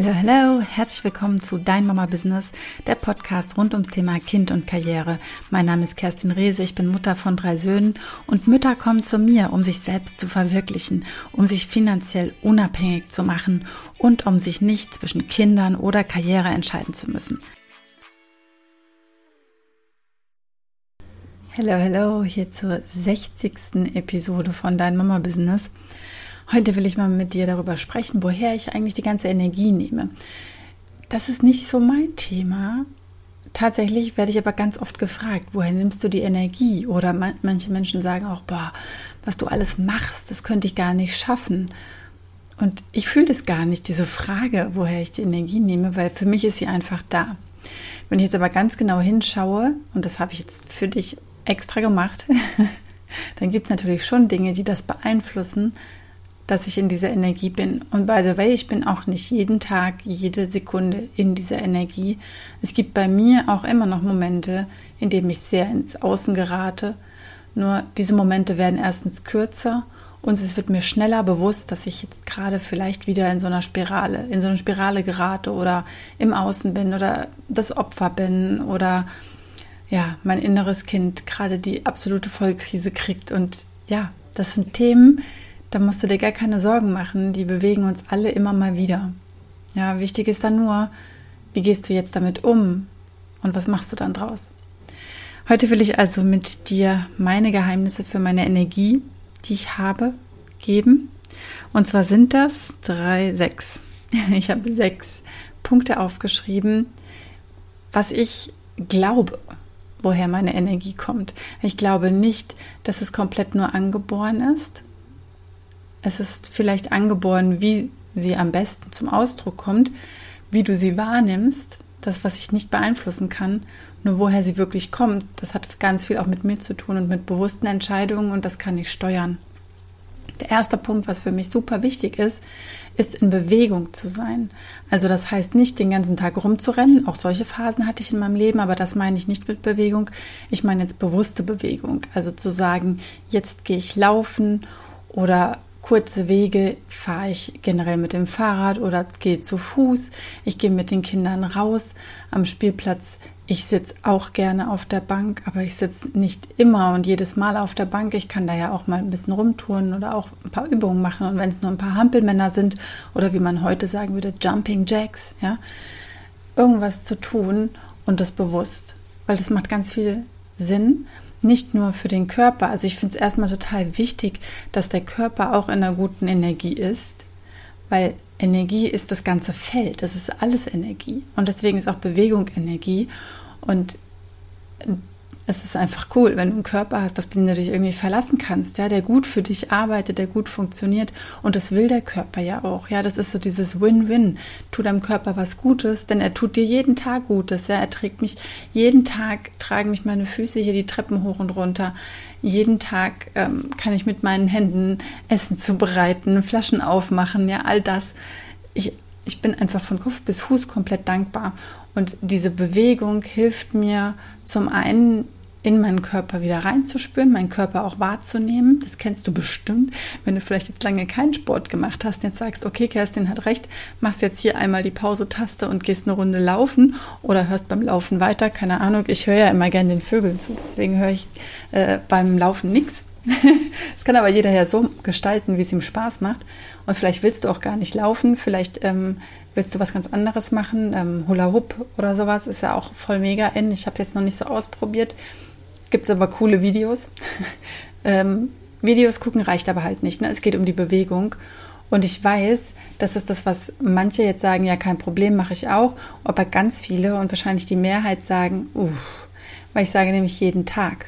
Hallo, hallo, herzlich willkommen zu Dein Mama Business, der Podcast rund ums Thema Kind und Karriere. Mein Name ist Kerstin Rehse, ich bin Mutter von drei Söhnen und Mütter kommen zu mir, um sich selbst zu verwirklichen, um sich finanziell unabhängig zu machen und um sich nicht zwischen Kindern oder Karriere entscheiden zu müssen. Hallo, hallo, hier zur 60. Episode von Dein Mama Business. Heute will ich mal mit dir darüber sprechen, woher ich eigentlich die ganze Energie nehme. Das ist nicht so mein Thema. Tatsächlich werde ich aber ganz oft gefragt, woher nimmst du die Energie? Oder manche Menschen sagen auch, boah, was du alles machst, das könnte ich gar nicht schaffen. Und ich fühle das gar nicht, diese Frage, woher ich die Energie nehme, weil für mich ist sie einfach da. Wenn ich jetzt aber ganz genau hinschaue, und das habe ich jetzt für dich extra gemacht, dann gibt es natürlich schon Dinge, die das beeinflussen, dass ich in dieser Energie bin. Und by the way, ich bin auch nicht jeden Tag, jede Sekunde in dieser Energie. Es gibt bei mir auch immer noch Momente, in denen ich sehr ins Außen gerate. Nur diese Momente werden erstens kürzer und es wird mir schneller bewusst, dass ich jetzt gerade vielleicht wieder in so einer Spirale, in so eine Spirale gerate oder im Außen bin oder das Opfer bin oder ja, mein inneres Kind gerade die absolute Vollkrise kriegt. Und ja, das sind Themen, da musst du dir gar keine Sorgen machen. Die bewegen uns alle immer mal wieder. Ja, wichtig ist dann nur, wie gehst du jetzt damit um und was machst du dann draus? Heute will ich also mit dir meine Geheimnisse für meine Energie, die ich habe, geben. Und zwar sind das drei, sechs. Ich habe sechs Punkte aufgeschrieben, was ich glaube, woher meine Energie kommt. Ich glaube nicht, dass es komplett nur angeboren ist, es ist vielleicht angeboren, wie sie am besten zum Ausdruck kommt, wie du sie wahrnimmst, das, was ich nicht beeinflussen kann, nur woher sie wirklich kommt, das hat ganz viel auch mit mir zu tun und mit bewussten Entscheidungen und das kann ich steuern. Der erste Punkt, was für mich super wichtig ist, ist in Bewegung zu sein. Also das heißt nicht den ganzen Tag rumzurennen. Auch solche Phasen hatte ich in meinem Leben, aber das meine ich nicht mit Bewegung. Ich meine jetzt bewusste Bewegung. Also zu sagen, jetzt gehe ich laufen oder Kurze Wege fahre ich generell mit dem Fahrrad oder gehe zu Fuß. Ich gehe mit den Kindern raus am Spielplatz. Ich sitze auch gerne auf der Bank, aber ich sitze nicht immer und jedes Mal auf der Bank. Ich kann da ja auch mal ein bisschen rumtouren oder auch ein paar Übungen machen. Und wenn es nur ein paar Hampelmänner sind oder wie man heute sagen würde, Jumping Jacks, ja, irgendwas zu tun und das bewusst, weil das macht ganz viel Sinn nicht nur für den Körper. Also ich finde es erstmal total wichtig, dass der Körper auch in einer guten Energie ist, weil Energie ist das ganze Feld, das ist alles Energie. Und deswegen ist auch Bewegung Energie. Und es ist einfach cool, wenn du einen Körper hast, auf den du dich irgendwie verlassen kannst, ja, der gut für dich arbeitet, der gut funktioniert. Und das will der Körper ja auch. Ja, das ist so dieses Win-Win. Tu deinem Körper was Gutes, denn er tut dir jeden Tag Gutes. Ja, er trägt mich jeden Tag, tragen mich meine Füße hier die Treppen hoch und runter. Jeden Tag ähm, kann ich mit meinen Händen Essen zubereiten, Flaschen aufmachen, ja, all das. Ich ich bin einfach von Kopf bis Fuß komplett dankbar. Und diese Bewegung hilft mir zum einen in meinen Körper wieder reinzuspüren, meinen Körper auch wahrzunehmen. Das kennst du bestimmt, wenn du vielleicht jetzt lange keinen Sport gemacht hast, jetzt sagst, okay, Kerstin hat recht, machst jetzt hier einmal die Pause-Taste und gehst eine Runde laufen oder hörst beim Laufen weiter. Keine Ahnung, ich höre ja immer gerne den Vögeln zu, deswegen höre ich äh, beim Laufen nichts. das kann aber jeder ja so gestalten, wie es ihm Spaß macht. Und vielleicht willst du auch gar nicht laufen, vielleicht ähm, willst du was ganz anderes machen, ähm, Hula Hoop oder sowas, ist ja auch voll mega in. Ich habe jetzt noch nicht so ausprobiert. Gibt es aber coole Videos. ähm, Videos gucken reicht aber halt nicht. Ne? Es geht um die Bewegung. Und ich weiß, das ist das, was manche jetzt sagen, ja, kein Problem, mache ich auch. Aber ganz viele und wahrscheinlich die Mehrheit sagen, uff, weil ich sage nämlich jeden Tag.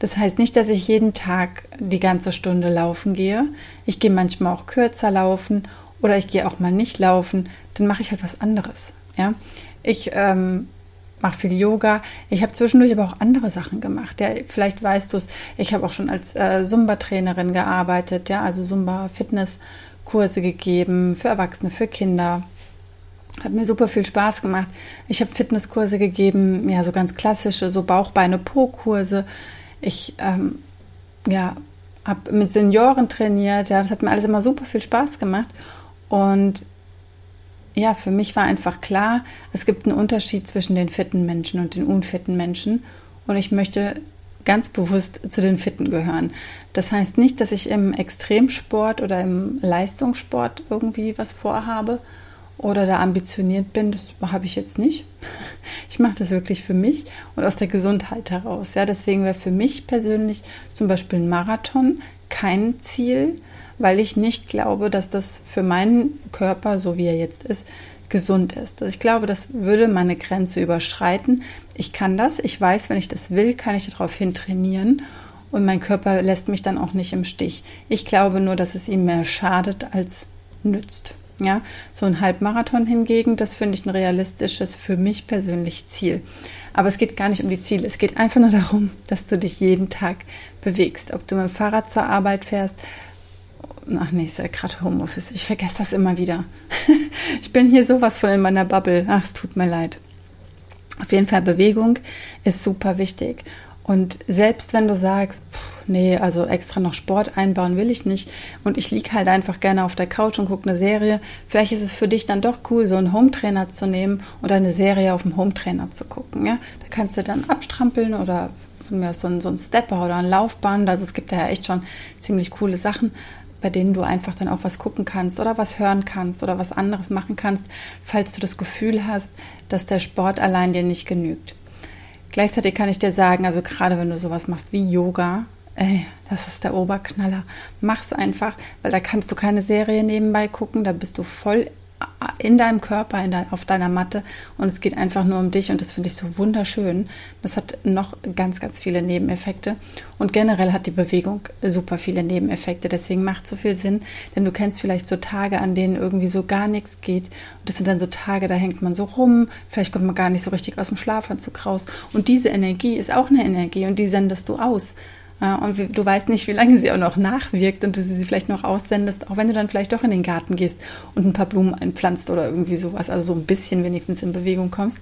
Das heißt nicht, dass ich jeden Tag die ganze Stunde laufen gehe. Ich gehe manchmal auch kürzer laufen oder ich gehe auch mal nicht laufen. Dann mache ich halt was anderes. Ja, ich ähm, mache viel Yoga. Ich habe zwischendurch aber auch andere Sachen gemacht. Ja, vielleicht weißt du es. Ich habe auch schon als äh, Zumba-Trainerin gearbeitet. Ja, also Zumba-Fitness-Kurse gegeben für Erwachsene, für Kinder. Hat mir super viel Spaß gemacht. Ich habe Fitnesskurse gegeben, ja, so ganz klassische, so Bauch-Beine-Po-Kurse. Ich, ähm, ja, habe mit Senioren trainiert. Ja, das hat mir alles immer super viel Spaß gemacht. Und ja, für mich war einfach klar, es gibt einen Unterschied zwischen den fitten Menschen und den unfitten Menschen. Und ich möchte ganz bewusst zu den Fitten gehören. Das heißt nicht, dass ich im Extremsport oder im Leistungssport irgendwie was vorhabe oder da ambitioniert bin. Das habe ich jetzt nicht. Ich mache das wirklich für mich und aus der Gesundheit heraus. Ja, deswegen wäre für mich persönlich zum Beispiel ein Marathon kein Ziel, weil ich nicht glaube, dass das für meinen Körper, so wie er jetzt ist, gesund ist. Also ich glaube, das würde meine Grenze überschreiten. Ich kann das, ich weiß, wenn ich das will, kann ich darauf hin trainieren und mein Körper lässt mich dann auch nicht im Stich. Ich glaube nur, dass es ihm mehr schadet als nützt. Ja, so ein Halbmarathon hingegen, das finde ich ein realistisches für mich persönlich Ziel. Aber es geht gar nicht um die Ziele. Es geht einfach nur darum, dass du dich jeden Tag bewegst. Ob du mit dem Fahrrad zur Arbeit fährst, Ach nee, ist ja gerade Homeoffice. Ich vergesse das immer wieder. ich bin hier sowas von in meiner Bubble. Ach, es tut mir leid. Auf jeden Fall Bewegung ist super wichtig. Und selbst wenn du sagst, pff, nee, also extra noch Sport einbauen will ich nicht und ich liege halt einfach gerne auf der Couch und gucke eine Serie, vielleicht ist es für dich dann doch cool, so einen Hometrainer zu nehmen und eine Serie auf dem Hometrainer zu gucken. Ja? Da kannst du dann abstrampeln oder von mir aus so ein, so ein Stepper oder ein Laufband. Also es gibt da ja echt schon ziemlich coole Sachen bei denen du einfach dann auch was gucken kannst oder was hören kannst oder was anderes machen kannst, falls du das Gefühl hast, dass der Sport allein dir nicht genügt. Gleichzeitig kann ich dir sagen, also gerade wenn du sowas machst wie Yoga, ey, das ist der Oberknaller. Mach's einfach, weil da kannst du keine Serie nebenbei gucken, da bist du voll in deinem Körper, in dein, auf deiner Matte und es geht einfach nur um dich und das finde ich so wunderschön. Das hat noch ganz, ganz viele Nebeneffekte und generell hat die Bewegung super viele Nebeneffekte. Deswegen macht so viel Sinn, denn du kennst vielleicht so Tage, an denen irgendwie so gar nichts geht und das sind dann so Tage, da hängt man so rum, vielleicht kommt man gar nicht so richtig aus dem Schlafanzug raus und diese Energie ist auch eine Energie und die sendest du aus. Und du weißt nicht, wie lange sie auch noch nachwirkt und du sie vielleicht noch aussendest, auch wenn du dann vielleicht doch in den Garten gehst und ein paar Blumen einpflanzt oder irgendwie sowas, also so ein bisschen wenigstens in Bewegung kommst.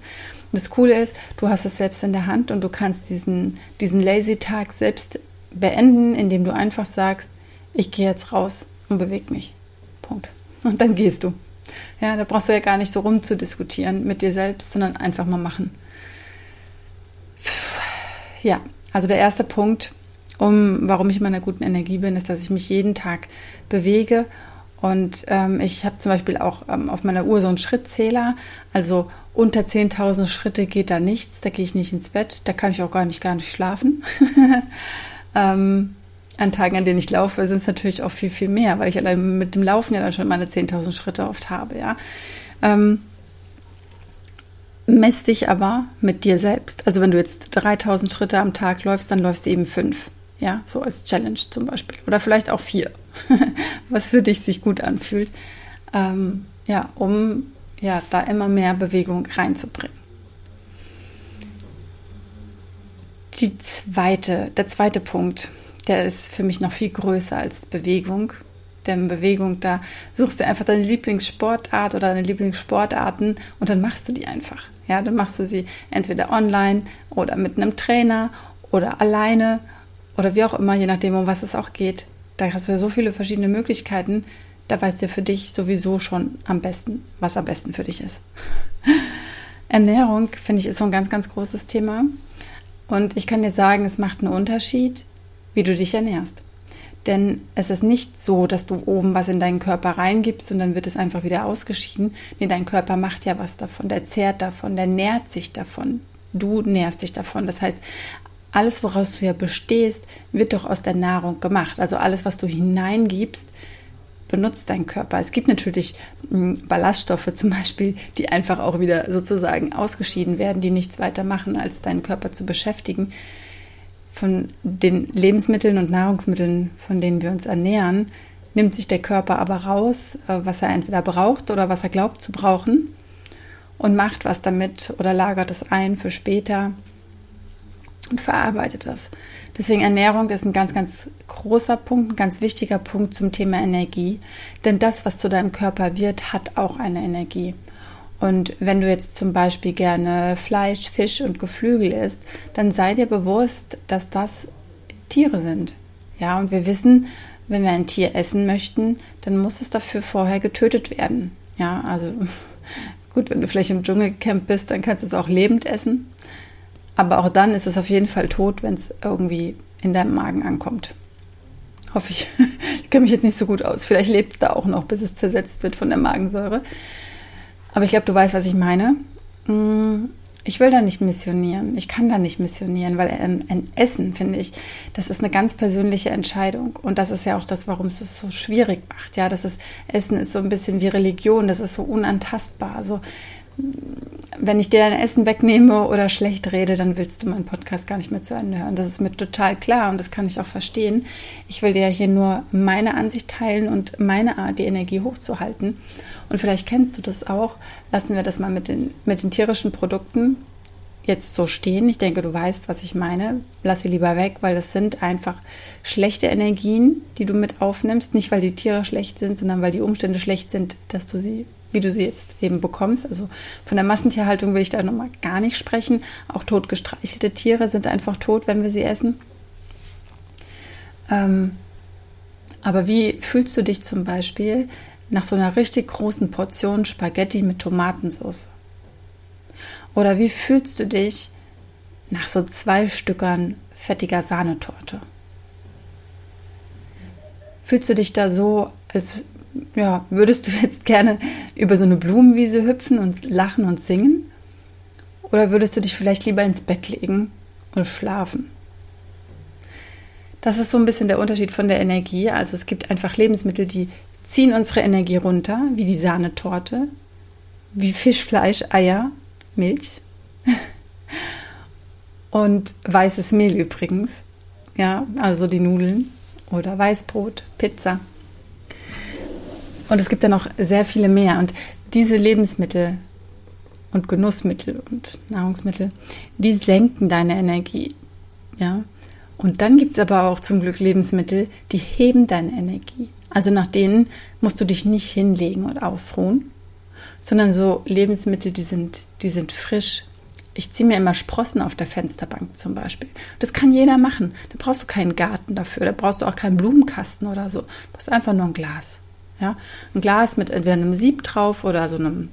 das Coole ist, du hast es selbst in der Hand und du kannst diesen, diesen Lazy-Tag selbst beenden, indem du einfach sagst, ich gehe jetzt raus und bewege mich. Punkt. Und dann gehst du. Ja, da brauchst du ja gar nicht so rumzudiskutieren mit dir selbst, sondern einfach mal machen. Ja, also der erste Punkt, um warum ich in meiner guten Energie bin, ist, dass ich mich jeden Tag bewege. Und ähm, ich habe zum Beispiel auch ähm, auf meiner Uhr so einen Schrittzähler. Also unter 10.000 Schritte geht da nichts. Da gehe ich nicht ins Bett. Da kann ich auch gar nicht, gar nicht schlafen. ähm, an Tagen, an denen ich laufe, sind es natürlich auch viel, viel mehr, weil ich allein mit dem Laufen ja dann schon meine 10.000 Schritte oft habe. Ja. Ähm, mess dich aber mit dir selbst. Also wenn du jetzt 3000 Schritte am Tag läufst, dann läufst du eben fünf. Ja, so als Challenge zum Beispiel. Oder vielleicht auch vier, was für dich sich gut anfühlt. Ähm, ja, um ja, da immer mehr Bewegung reinzubringen. Die zweite, der zweite Punkt, der ist für mich noch viel größer als Bewegung. Denn Bewegung, da suchst du einfach deine Lieblingssportart oder deine Lieblingssportarten und dann machst du die einfach. Ja, dann machst du sie entweder online oder mit einem Trainer oder alleine oder wie auch immer, je nachdem, um was es auch geht. Da hast du ja so viele verschiedene Möglichkeiten. Da weißt du für dich sowieso schon am besten, was am besten für dich ist. Ernährung, finde ich, ist so ein ganz, ganz großes Thema. Und ich kann dir sagen, es macht einen Unterschied, wie du dich ernährst. Denn es ist nicht so, dass du oben was in deinen Körper reingibst und dann wird es einfach wieder ausgeschieden. Nee, dein Körper macht ja was davon, der zehrt davon, der nährt sich davon. Du nährst dich davon. Das heißt, alles, woraus du ja bestehst, wird doch aus der Nahrung gemacht. Also alles, was du hineingibst, benutzt dein Körper. Es gibt natürlich hm, Ballaststoffe zum Beispiel, die einfach auch wieder sozusagen ausgeschieden werden, die nichts weiter machen, als deinen Körper zu beschäftigen. Von den Lebensmitteln und Nahrungsmitteln, von denen wir uns ernähren, nimmt sich der Körper aber raus, äh, was er entweder braucht oder was er glaubt zu brauchen und macht was damit oder lagert es ein für später und verarbeitet das. Deswegen Ernährung ist ein ganz, ganz großer Punkt, ein ganz wichtiger Punkt zum Thema Energie. Denn das, was zu deinem Körper wird, hat auch eine Energie. Und wenn du jetzt zum Beispiel gerne Fleisch, Fisch und Geflügel isst, dann sei dir bewusst, dass das Tiere sind. Ja, und wir wissen, wenn wir ein Tier essen möchten, dann muss es dafür vorher getötet werden. Ja, also gut, wenn du vielleicht im Dschungelcamp bist, dann kannst du es auch lebend essen. Aber auch dann ist es auf jeden Fall tot, wenn es irgendwie in deinem Magen ankommt. Hoffe ich. Ich kenne mich jetzt nicht so gut aus. Vielleicht lebt es da auch noch, bis es zersetzt wird von der Magensäure. Aber ich glaube, du weißt, was ich meine. Mm, ich will da nicht missionieren. Ich kann da nicht missionieren, weil ein, ein, Essen, finde ich, das ist eine ganz persönliche Entscheidung. Und das ist ja auch das, warum es es so schwierig macht. Ja, das ist, Essen ist so ein bisschen wie Religion. Das ist so unantastbar. Also, wenn ich dir dein Essen wegnehme oder schlecht rede, dann willst du meinen Podcast gar nicht mehr zu Ende hören. Das ist mir total klar und das kann ich auch verstehen. Ich will dir ja hier nur meine Ansicht teilen und meine Art, die Energie hochzuhalten. Und vielleicht kennst du das auch. Lassen wir das mal mit den, mit den tierischen Produkten jetzt so stehen. Ich denke, du weißt, was ich meine. Lass sie lieber weg, weil das sind einfach schlechte Energien, die du mit aufnimmst. Nicht, weil die Tiere schlecht sind, sondern weil die Umstände schlecht sind, dass du sie wie du sie jetzt eben bekommst. Also von der Massentierhaltung will ich da nochmal gar nicht sprechen. Auch totgestreichelte Tiere sind einfach tot, wenn wir sie essen. Ähm, aber wie fühlst du dich zum Beispiel nach so einer richtig großen Portion Spaghetti mit Tomatensauce? Oder wie fühlst du dich nach so zwei Stückern fettiger Sahnetorte? Fühlst du dich da so, als ja, würdest du jetzt gerne über so eine Blumenwiese hüpfen und lachen und singen? Oder würdest du dich vielleicht lieber ins Bett legen und schlafen? Das ist so ein bisschen der Unterschied von der Energie. Also es gibt einfach Lebensmittel, die ziehen unsere Energie runter, wie die Sahnetorte, wie Fisch, Fleisch, Eier, Milch und weißes Mehl übrigens. Ja, also die Nudeln oder Weißbrot, Pizza. Und es gibt ja noch sehr viele mehr. Und diese Lebensmittel und Genussmittel und Nahrungsmittel, die senken deine Energie. Ja. Und dann gibt es aber auch zum Glück Lebensmittel, die heben deine Energie. Also nach denen musst du dich nicht hinlegen und ausruhen, sondern so Lebensmittel, die sind, die sind frisch. Ich ziehe mir immer Sprossen auf der Fensterbank zum Beispiel. Das kann jeder machen. Da brauchst du keinen Garten dafür, da brauchst du auch keinen Blumenkasten oder so. Du brauchst einfach nur ein Glas. Ja? Ein Glas mit entweder einem Sieb drauf oder so einem,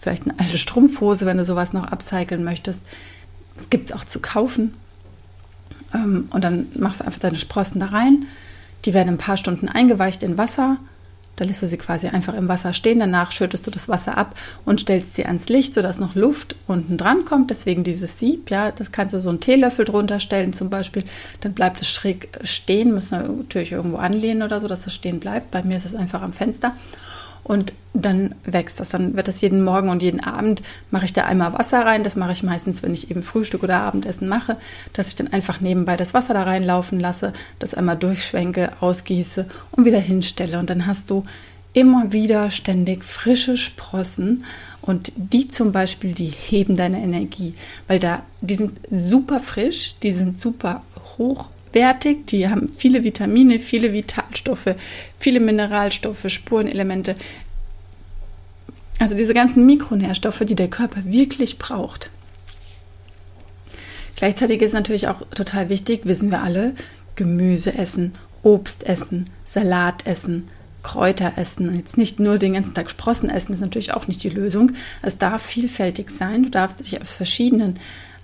vielleicht eine alte Strumpfhose, wenn du sowas noch upcyclen möchtest. Das gibt es auch zu kaufen. Ähm, und dann machst du einfach deine Sprossen da rein. Die werden ein paar Stunden eingeweicht in Wasser da lässt du sie quasi einfach im Wasser stehen. Danach schüttest du das Wasser ab und stellst sie ans Licht, sodass noch Luft unten dran kommt. Deswegen dieses Sieb, ja, das kannst du so einen Teelöffel drunter stellen zum Beispiel. Dann bleibt es schräg stehen, müssen wir natürlich irgendwo anlehnen oder so, dass es stehen bleibt. Bei mir ist es einfach am Fenster und dann wächst das. Dann wird das jeden Morgen und jeden Abend mache ich da einmal Wasser rein. Das mache ich meistens, wenn ich eben Frühstück oder Abendessen mache, dass ich dann einfach nebenbei das Wasser da reinlaufen lasse, das einmal durchschwenke, ausgieße und wieder hinstelle. Und dann hast du immer wieder ständig frische Sprossen und die zum Beispiel, die heben deine Energie, weil da, die sind super frisch, die sind super hoch wertig, die haben viele Vitamine, viele Vitalstoffe, viele Mineralstoffe, Spurenelemente. Also diese ganzen Mikronährstoffe, die der Körper wirklich braucht. Gleichzeitig ist natürlich auch total wichtig, wissen wir alle, Gemüse essen, Obst essen, Salat essen, Kräuter essen. Jetzt nicht nur den ganzen Tag Sprossen essen, ist natürlich auch nicht die Lösung. Es darf vielfältig sein. Du darfst dich aus verschiedenen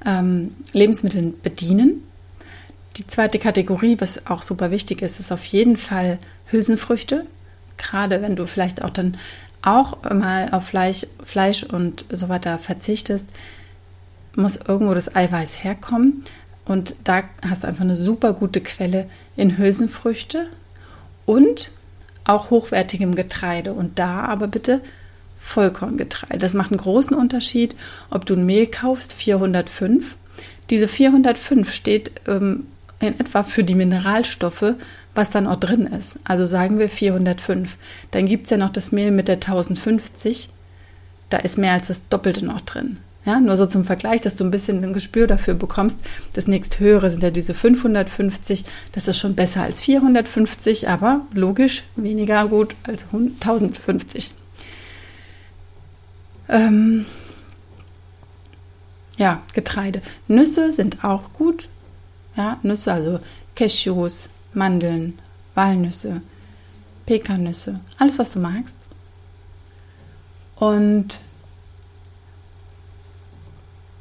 ähm, Lebensmitteln bedienen. Die zweite Kategorie, was auch super wichtig ist, ist auf jeden Fall Hülsenfrüchte. Gerade wenn du vielleicht auch dann auch mal auf Fleisch, Fleisch und so weiter verzichtest, muss irgendwo das Eiweiß herkommen. Und da hast du einfach eine super gute Quelle in Hülsenfrüchte und auch hochwertigem Getreide. Und da aber bitte Vollkorngetreide. Das macht einen großen Unterschied, ob du ein Mehl kaufst, 405. Diese 405 steht ähm, in etwa für die Mineralstoffe, was dann auch drin ist. Also sagen wir 405. Dann gibt es ja noch das Mehl mit der 1050. Da ist mehr als das Doppelte noch drin. Ja, nur so zum Vergleich, dass du ein bisschen ein Gespür dafür bekommst. Das nächsthöhere sind ja diese 550. Das ist schon besser als 450, aber logisch weniger gut als 1050. Ähm, ja, Getreide. Nüsse sind auch gut. Ja, Nüsse, also Cashews, Mandeln, Walnüsse, Pekannüsse, alles was du magst. Und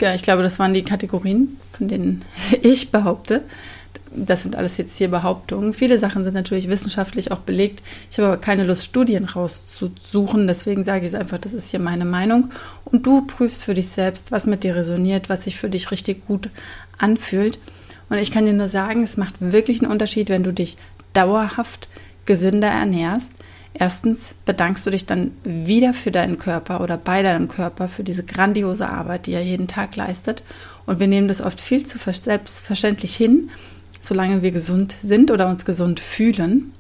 ja, ich glaube, das waren die Kategorien, von denen ich behaupte. Das sind alles jetzt hier Behauptungen. Viele Sachen sind natürlich wissenschaftlich auch belegt. Ich habe aber keine Lust, Studien rauszusuchen. Deswegen sage ich es einfach, das ist hier meine Meinung. Und du prüfst für dich selbst, was mit dir resoniert, was sich für dich richtig gut anfühlt. Und ich kann dir nur sagen, es macht wirklich einen Unterschied, wenn du dich dauerhaft gesünder ernährst. Erstens bedankst du dich dann wieder für deinen Körper oder bei deinem Körper für diese grandiose Arbeit, die er jeden Tag leistet. Und wir nehmen das oft viel zu selbstverständlich hin, solange wir gesund sind oder uns gesund fühlen.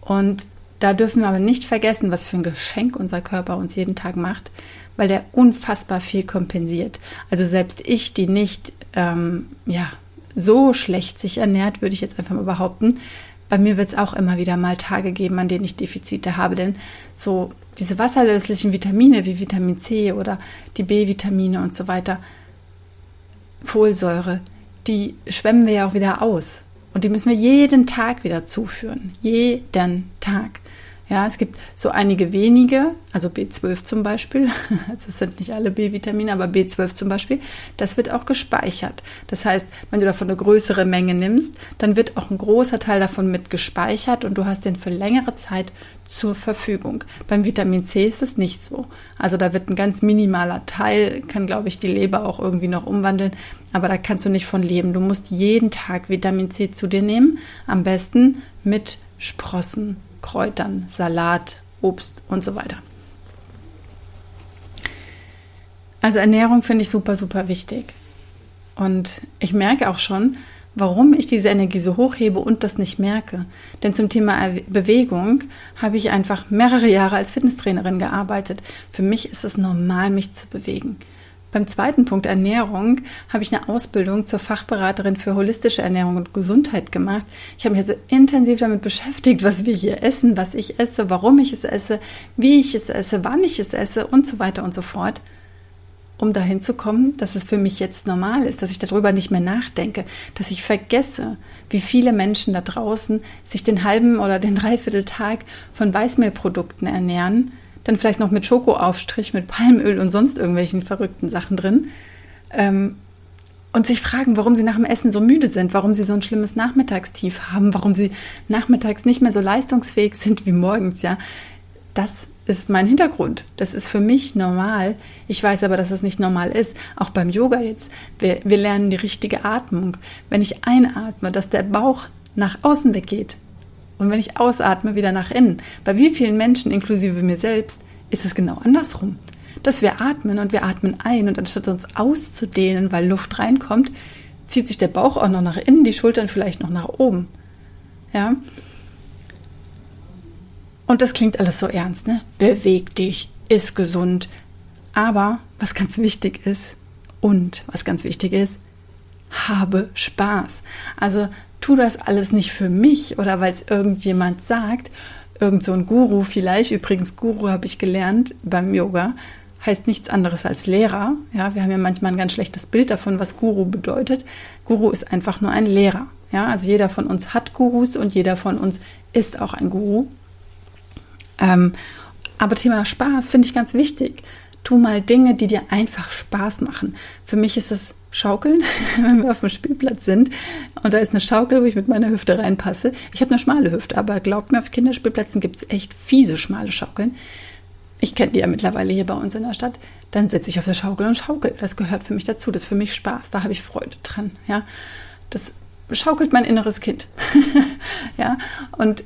Und da dürfen wir aber nicht vergessen, was für ein Geschenk unser Körper uns jeden Tag macht, weil der unfassbar viel kompensiert. Also selbst ich, die nicht ähm, ja so schlecht sich ernährt, würde ich jetzt einfach mal behaupten, bei mir wird es auch immer wieder mal Tage geben, an denen ich Defizite habe, denn so diese wasserlöslichen Vitamine wie Vitamin C oder die B-Vitamine und so weiter, Folsäure, die schwemmen wir ja auch wieder aus. Und die müssen wir jeden Tag wieder zuführen. Jeden Tag. Ja, es gibt so einige wenige, also B12 zum Beispiel, also es sind nicht alle B-Vitamine, aber B12 zum Beispiel, das wird auch gespeichert. Das heißt, wenn du davon eine größere Menge nimmst, dann wird auch ein großer Teil davon mit gespeichert und du hast den für längere Zeit zur Verfügung. Beim Vitamin C ist es nicht so. Also da wird ein ganz minimaler Teil, kann glaube ich die Leber auch irgendwie noch umwandeln, aber da kannst du nicht von leben. Du musst jeden Tag Vitamin C zu dir nehmen, am besten mit Sprossen Kräutern, Salat, Obst und so weiter. Also Ernährung finde ich super, super wichtig. Und ich merke auch schon, warum ich diese Energie so hochhebe und das nicht merke. Denn zum Thema Bewegung habe ich einfach mehrere Jahre als Fitnesstrainerin gearbeitet. Für mich ist es normal, mich zu bewegen. Beim zweiten Punkt Ernährung habe ich eine Ausbildung zur Fachberaterin für holistische Ernährung und Gesundheit gemacht. Ich habe mich also intensiv damit beschäftigt, was wir hier essen, was ich esse, warum ich es esse, wie ich es esse, wann ich es esse und so weiter und so fort, um dahin zu kommen, dass es für mich jetzt normal ist, dass ich darüber nicht mehr nachdenke, dass ich vergesse, wie viele Menschen da draußen sich den halben oder den Dreivierteltag von Weißmehlprodukten ernähren dann vielleicht noch mit Schokoaufstrich, mit Palmöl und sonst irgendwelchen verrückten Sachen drin. Ähm, und sich fragen, warum sie nach dem Essen so müde sind, warum sie so ein schlimmes Nachmittagstief haben, warum sie nachmittags nicht mehr so leistungsfähig sind wie morgens, ja. Das ist mein Hintergrund. Das ist für mich normal. Ich weiß aber, dass es nicht normal ist. Auch beim Yoga jetzt. Wir, wir lernen die richtige Atmung. Wenn ich einatme, dass der Bauch nach außen weggeht, und wenn ich ausatme, wieder nach innen. Bei wie vielen Menschen, inklusive mir selbst, ist es genau andersrum. Dass wir atmen und wir atmen ein und anstatt uns auszudehnen, weil Luft reinkommt, zieht sich der Bauch auch noch nach innen, die Schultern vielleicht noch nach oben. Ja? Und das klingt alles so ernst, ne? Beweg dich, ist gesund. Aber was ganz wichtig ist und was ganz wichtig ist, habe Spaß. Also tu das alles nicht für mich oder weil es irgendjemand sagt, irgend so ein Guru vielleicht, übrigens Guru habe ich gelernt beim Yoga, heißt nichts anderes als Lehrer. Ja, wir haben ja manchmal ein ganz schlechtes Bild davon, was Guru bedeutet. Guru ist einfach nur ein Lehrer. Ja, also jeder von uns hat Gurus und jeder von uns ist auch ein Guru. Ähm, aber Thema Spaß finde ich ganz wichtig. Tu mal Dinge, die dir einfach Spaß machen. Für mich ist es Schaukeln, wenn wir auf dem Spielplatz sind. Und da ist eine Schaukel, wo ich mit meiner Hüfte reinpasse. Ich habe eine schmale Hüfte, aber glaubt mir, auf Kinderspielplätzen gibt es echt fiese schmale Schaukeln. Ich kenne die ja mittlerweile hier bei uns in der Stadt. Dann sitze ich auf der Schaukel und schaukel. Das gehört für mich dazu. Das ist für mich Spaß. Da habe ich Freude dran. Ja, das schaukelt mein inneres Kind. ja, und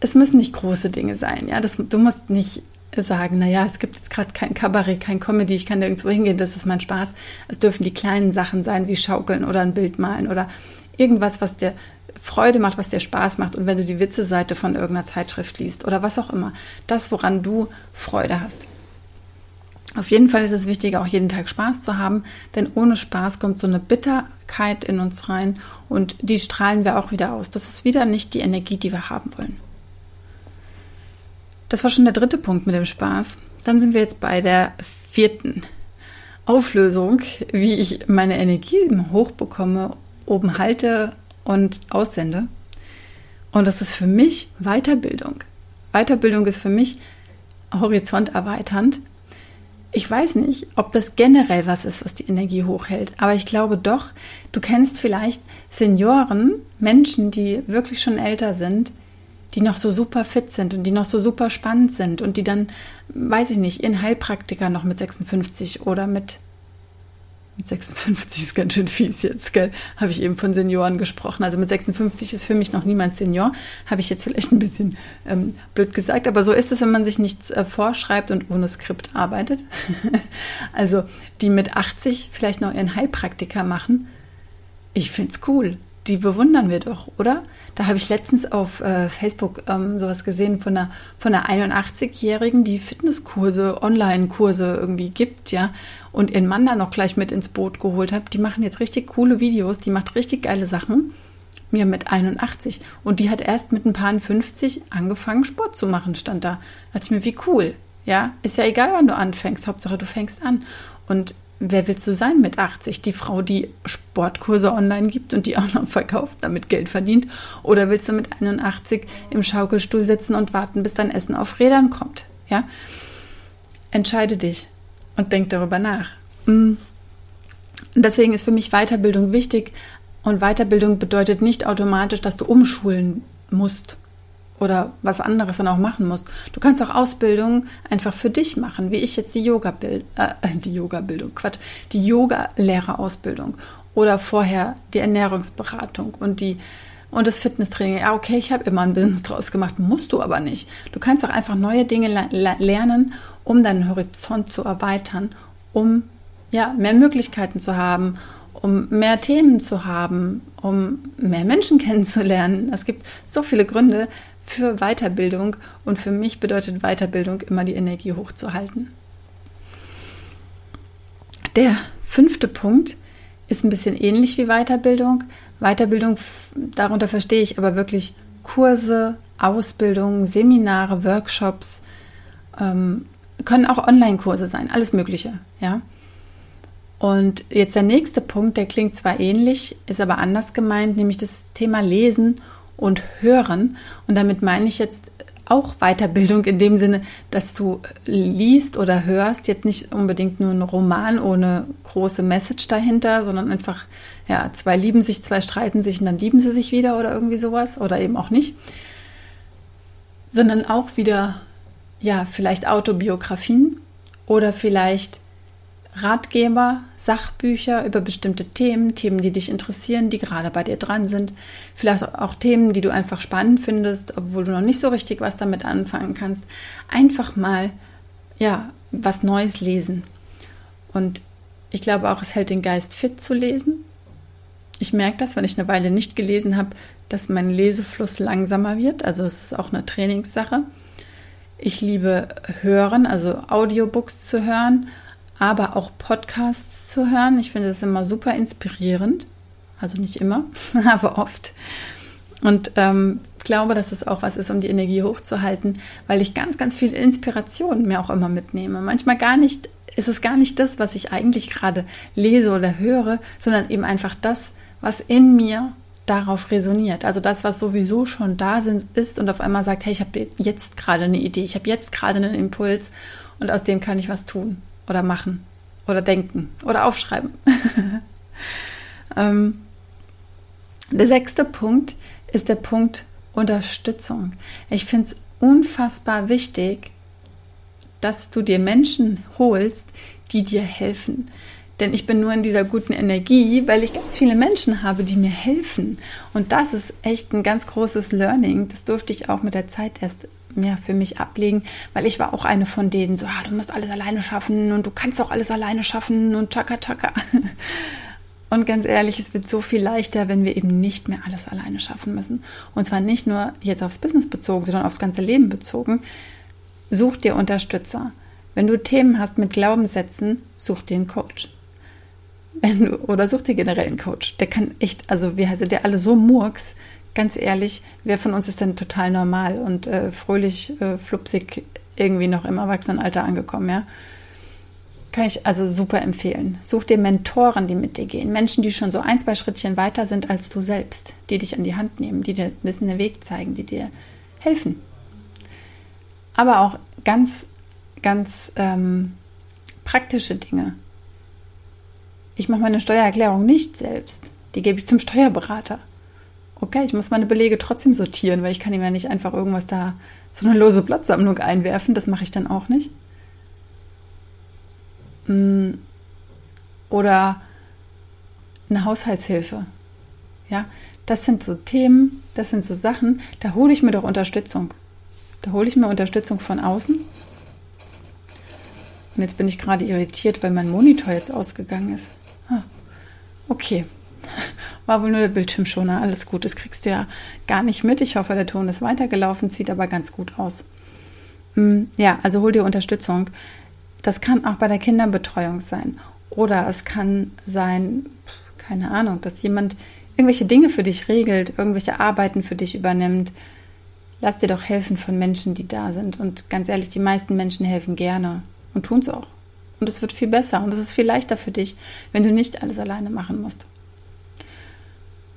es müssen nicht große Dinge sein. Ja, das, du musst nicht sagen, naja, es gibt jetzt gerade kein Kabarett, kein Comedy, ich kann nirgendwo hingehen, das ist mein Spaß. Es dürfen die kleinen Sachen sein, wie Schaukeln oder ein Bild malen oder irgendwas, was dir Freude macht, was dir Spaß macht. Und wenn du die Witze-Seite von irgendeiner Zeitschrift liest oder was auch immer, das, woran du Freude hast. Auf jeden Fall ist es wichtig, auch jeden Tag Spaß zu haben, denn ohne Spaß kommt so eine Bitterkeit in uns rein und die strahlen wir auch wieder aus. Das ist wieder nicht die Energie, die wir haben wollen. Das war schon der dritte Punkt mit dem Spaß. Dann sind wir jetzt bei der vierten Auflösung, wie ich meine Energie hochbekomme, oben halte und aussende. Und das ist für mich Weiterbildung. Weiterbildung ist für mich horizont erweiternd Ich weiß nicht, ob das generell was ist, was die Energie hochhält, aber ich glaube doch, du kennst vielleicht Senioren, Menschen, die wirklich schon älter sind, die noch so super fit sind und die noch so super spannend sind und die dann, weiß ich nicht, ihren Heilpraktiker noch mit 56 oder mit mit 56 ist ganz schön fies jetzt, gell? Habe ich eben von Senioren gesprochen. Also mit 56 ist für mich noch niemand Senior. Habe ich jetzt vielleicht ein bisschen ähm, blöd gesagt, aber so ist es, wenn man sich nichts äh, vorschreibt und ohne Skript arbeitet. also die mit 80 vielleicht noch ihren Heilpraktiker machen. Ich find's cool die bewundern wir doch, oder? Da habe ich letztens auf äh, Facebook ähm, sowas gesehen von einer, von einer 81-Jährigen, die Fitnesskurse, Online-Kurse irgendwie gibt, ja, und ihren Mann da noch gleich mit ins Boot geholt habe. Die machen jetzt richtig coole Videos, die macht richtig geile Sachen. Mir mit 81. Und die hat erst mit ein paar 50 angefangen, Sport zu machen, stand da. Da dachte ich mir, wie cool. Ja, ist ja egal, wann du anfängst. Hauptsache, du fängst an. Und wer willst du sein mit 80? Die Frau, die Sportkurse online gibt und die auch noch verkauft, damit Geld verdient? Oder willst du mit 81 im Schaukelstuhl sitzen und warten, bis dein Essen auf Rädern kommt? Ja? Entscheide dich und denk darüber nach. Mm. Deswegen ist für mich Weiterbildung wichtig. Und Weiterbildung bedeutet nicht automatisch, dass du umschulen musst oder was anderes dann auch machen musst. Du kannst auch Ausbildung einfach für dich machen, wie ich jetzt die Yoga Bild, äh, die Yoga Bildung, Quatsch, die Yoga Lehrerausbildung oder vorher die Ernährungsberatung und die und das Fitnesstraining. Ja, okay, ich habe immer ein Business draus gemacht, musst du aber nicht. Du kannst auch einfach neue Dinge lernen, um deinen Horizont zu erweitern, um ja, mehr Möglichkeiten zu haben, um mehr Themen zu haben, um mehr Menschen kennenzulernen. Es gibt so viele Gründe, für Weiterbildung und für mich bedeutet Weiterbildung immer die Energie hochzuhalten. Der fünfte Punkt ist ein bisschen ähnlich wie Weiterbildung. Weiterbildung, darunter verstehe ich aber wirklich Kurse, Ausbildungen, Seminare, Workshops, ähm, können auch Online-Kurse sein, alles Mögliche, ja. Und jetzt der nächste Punkt, der klingt zwar ähnlich, ist aber anders gemeint, nämlich das Thema Lesen und Hören. Und damit meine ich jetzt auch Weiterbildung in dem Sinne, dass du liest oder hörst, jetzt nicht unbedingt nur einen Roman ohne große Message dahinter, sondern einfach, ja, zwei lieben sich, zwei streiten sich und dann lieben sie sich wieder oder irgendwie sowas oder eben auch nicht, sondern auch wieder, ja, vielleicht Autobiografien oder vielleicht Ratgeber, Sachbücher über bestimmte Themen, Themen, die dich interessieren, die gerade bei dir dran sind. Vielleicht auch Themen, die du einfach spannend findest, obwohl du noch nicht so richtig was damit anfangen kannst. Einfach mal, ja, was Neues lesen. Und ich glaube auch, es hält den Geist fit zu lesen. Ich merke das, wenn ich eine Weile nicht gelesen habe, dass mein Lesefluss langsamer wird. Also es ist auch eine Trainingssache. Ich liebe hören, also Audiobooks zu hören aber auch Podcasts zu hören. Ich finde das immer super inspirierend. Also nicht immer, aber oft. Und ähm, glaube, dass es auch was ist, um die Energie hochzuhalten, weil ich ganz, ganz viel Inspiration mir auch immer mitnehme. Manchmal gar nicht, ist es gar nicht das, was ich eigentlich gerade lese oder höre, sondern eben einfach das, was in mir darauf resoniert. Also das, was sowieso schon da sind, ist und auf einmal sagt, hey, ich habe jetzt gerade eine Idee, ich habe jetzt gerade einen Impuls und aus dem kann ich was tun oder machen oder denken oder aufschreiben. ähm, der sechste Punkt ist der Punkt Unterstützung. Ich finde es unfassbar wichtig, dass du dir Menschen holst, die dir helfen. Denn ich bin nur in dieser guten Energie, weil ich ganz viele Menschen habe, die mir helfen. Und das ist echt ein ganz großes Learning. Das durfte ich auch mit der Zeit erst ja, für mich ablegen, weil ich war auch eine von denen, so, ah, du musst alles alleine schaffen und du kannst auch alles alleine schaffen und tschakka tschakka. Und ganz ehrlich, es wird so viel leichter, wenn wir eben nicht mehr alles alleine schaffen müssen. Und zwar nicht nur jetzt aufs Business bezogen, sondern aufs ganze Leben bezogen. Such dir Unterstützer. Wenn du Themen hast mit Glaubenssätzen, such dir einen Coach. Wenn du, oder such dir generell einen Coach. Der kann echt, also wir sind ja alle so Murks, ganz ehrlich, wer von uns ist denn total normal und äh, fröhlich, äh, flupsig irgendwie noch im Erwachsenenalter angekommen, ja? Kann ich also super empfehlen. Such dir Mentoren, die mit dir gehen. Menschen, die schon so ein, zwei Schrittchen weiter sind als du selbst, die dich an die Hand nehmen, die dir ein bisschen den Weg zeigen, die dir helfen. Aber auch ganz, ganz ähm, praktische Dinge. Ich mache meine Steuererklärung nicht selbst. Die gebe ich zum Steuerberater. Okay, ich muss meine Belege trotzdem sortieren, weil ich kann ihm ja nicht einfach irgendwas da, so eine lose Blattsammlung einwerfen. Das mache ich dann auch nicht. Hm. Oder eine Haushaltshilfe. Ja, das sind so Themen, das sind so Sachen, da hole ich mir doch Unterstützung. Da hole ich mir Unterstützung von außen. Und jetzt bin ich gerade irritiert, weil mein Monitor jetzt ausgegangen ist. Ah, okay. War wohl nur der Bildschirmschoner. Alles gut, das kriegst du ja gar nicht mit. Ich hoffe, der Ton ist weitergelaufen, sieht aber ganz gut aus. Hm, ja, also hol dir Unterstützung. Das kann auch bei der Kinderbetreuung sein. Oder es kann sein, keine Ahnung, dass jemand irgendwelche Dinge für dich regelt, irgendwelche Arbeiten für dich übernimmt. Lass dir doch helfen von Menschen, die da sind. Und ganz ehrlich, die meisten Menschen helfen gerne und tun es auch. Und es wird viel besser und es ist viel leichter für dich, wenn du nicht alles alleine machen musst.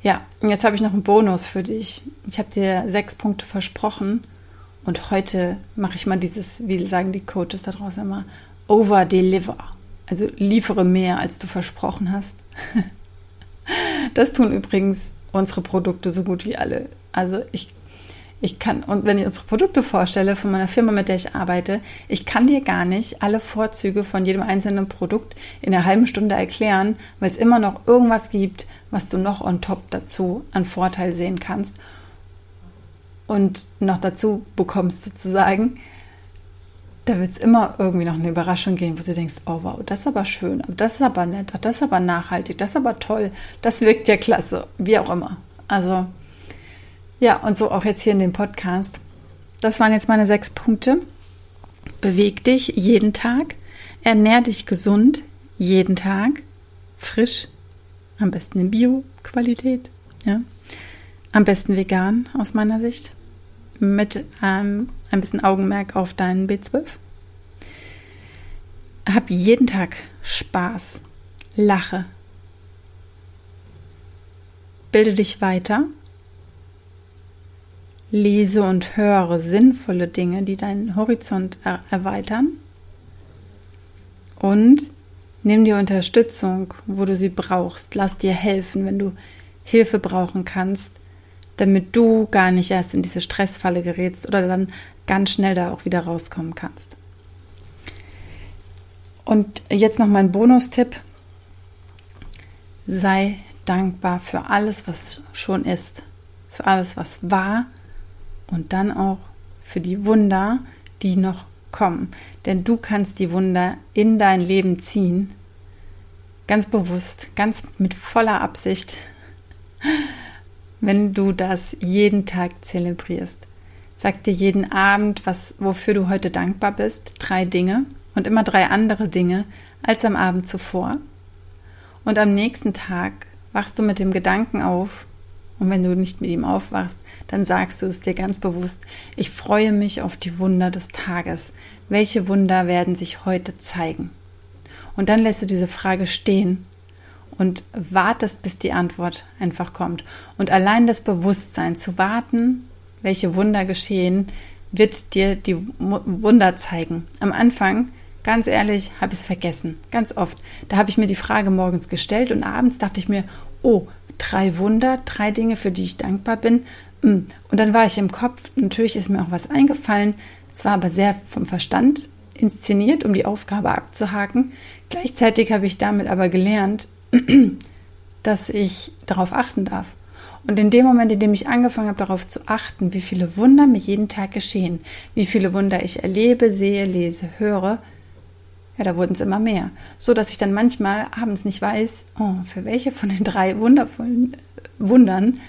Ja, und jetzt habe ich noch einen Bonus für dich. Ich habe dir sechs Punkte versprochen und heute mache ich mal dieses, wie sagen die Coaches da draußen immer, over deliver. Also liefere mehr, als du versprochen hast. Das tun übrigens unsere Produkte so gut wie alle. Also ich, ich kann, und wenn ich unsere Produkte vorstelle von meiner Firma, mit der ich arbeite, ich kann dir gar nicht alle Vorzüge von jedem einzelnen Produkt in einer halben Stunde erklären, weil es immer noch irgendwas gibt, was du noch on top dazu an Vorteil sehen kannst und noch dazu bekommst sozusagen da wird es immer irgendwie noch eine Überraschung geben, wo du denkst, oh wow, das ist aber schön, das ist aber nett, das ist aber nachhaltig, das ist aber toll, das wirkt ja klasse, wie auch immer. Also ja, und so auch jetzt hier in dem Podcast. Das waren jetzt meine sechs Punkte. Beweg dich jeden Tag, ernähr dich gesund jeden Tag, frisch, am besten in Bio-Qualität, ja. Am besten vegan aus meiner Sicht mit ähm, ein bisschen Augenmerk auf deinen B12. Hab jeden Tag Spaß, lache, bilde dich weiter, lese und höre sinnvolle Dinge, die deinen Horizont er erweitern und nimm dir Unterstützung, wo du sie brauchst. Lass dir helfen, wenn du Hilfe brauchen kannst damit du gar nicht erst in diese Stressfalle gerätst oder dann ganz schnell da auch wieder rauskommen kannst. Und jetzt noch mein Bonustipp. Sei dankbar für alles, was schon ist, für alles, was war und dann auch für die Wunder, die noch kommen. Denn du kannst die Wunder in dein Leben ziehen, ganz bewusst, ganz mit voller Absicht wenn du das jeden Tag zelebrierst. Sag dir jeden Abend, was, wofür du heute dankbar bist, drei Dinge und immer drei andere Dinge als am Abend zuvor. Und am nächsten Tag wachst du mit dem Gedanken auf, und wenn du nicht mit ihm aufwachst, dann sagst du es dir ganz bewusst, ich freue mich auf die Wunder des Tages. Welche Wunder werden sich heute zeigen? Und dann lässt du diese Frage stehen und wartest, bis die Antwort einfach kommt. Und allein das Bewusstsein zu warten, welche Wunder geschehen, wird dir die Wunder zeigen. Am Anfang, ganz ehrlich, habe ich es vergessen. Ganz oft. Da habe ich mir die Frage morgens gestellt und abends dachte ich mir, oh, drei Wunder, drei Dinge, für die ich dankbar bin. Mm. Und dann war ich im Kopf, natürlich ist mir auch was eingefallen. Es war aber sehr vom Verstand inszeniert, um die Aufgabe abzuhaken. Gleichzeitig habe ich damit aber gelernt, dass ich darauf achten darf. Und in dem Moment, in dem ich angefangen habe, darauf zu achten, wie viele Wunder mir jeden Tag geschehen, wie viele Wunder ich erlebe, sehe, lese, höre, ja, da wurden es immer mehr. So dass ich dann manchmal abends nicht weiß, oh, für welche von den drei wundervollen äh, Wundern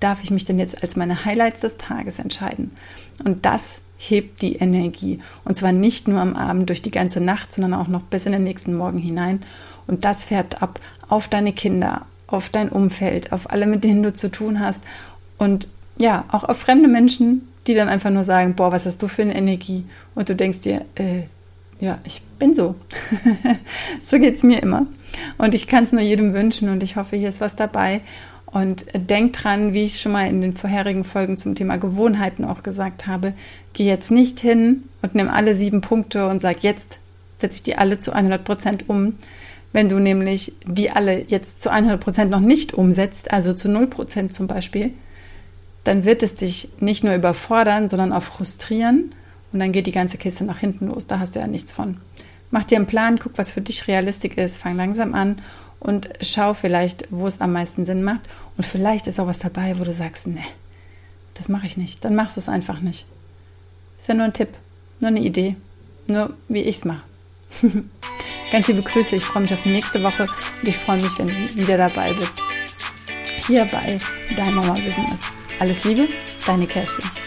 darf ich mich denn jetzt als meine Highlights des Tages entscheiden. Und das hebt die Energie. Und zwar nicht nur am Abend durch die ganze Nacht, sondern auch noch bis in den nächsten Morgen hinein. Und das färbt ab auf deine Kinder, auf dein Umfeld, auf alle, mit denen du zu tun hast. Und ja, auch auf fremde Menschen, die dann einfach nur sagen, boah, was hast du für eine Energie? Und du denkst dir, äh, ja, ich bin so. so geht's mir immer. Und ich kann es nur jedem wünschen und ich hoffe, hier ist was dabei. Und denk dran, wie ich schon mal in den vorherigen Folgen zum Thema Gewohnheiten auch gesagt habe, geh jetzt nicht hin und nimm alle sieben Punkte und sag jetzt setze ich die alle zu 100 Prozent um. Wenn du nämlich die alle jetzt zu 100 Prozent noch nicht umsetzt, also zu 0 Prozent zum Beispiel, dann wird es dich nicht nur überfordern, sondern auch frustrieren und dann geht die ganze Kiste nach hinten los. Da hast du ja nichts von. Mach dir einen Plan, guck, was für dich realistisch ist, fang langsam an und schau vielleicht, wo es am meisten Sinn macht. Und vielleicht ist auch was dabei, wo du sagst, nee, das mache ich nicht. Dann machst du es einfach nicht. Ist ja nur ein Tipp, nur eine Idee, nur wie ich es mache. Ganz liebe Grüße, ich freue mich auf nächste Woche und ich freue mich, wenn du wieder dabei bist. Hier bei Dein Mama Business. Alles Liebe, deine Kerstin.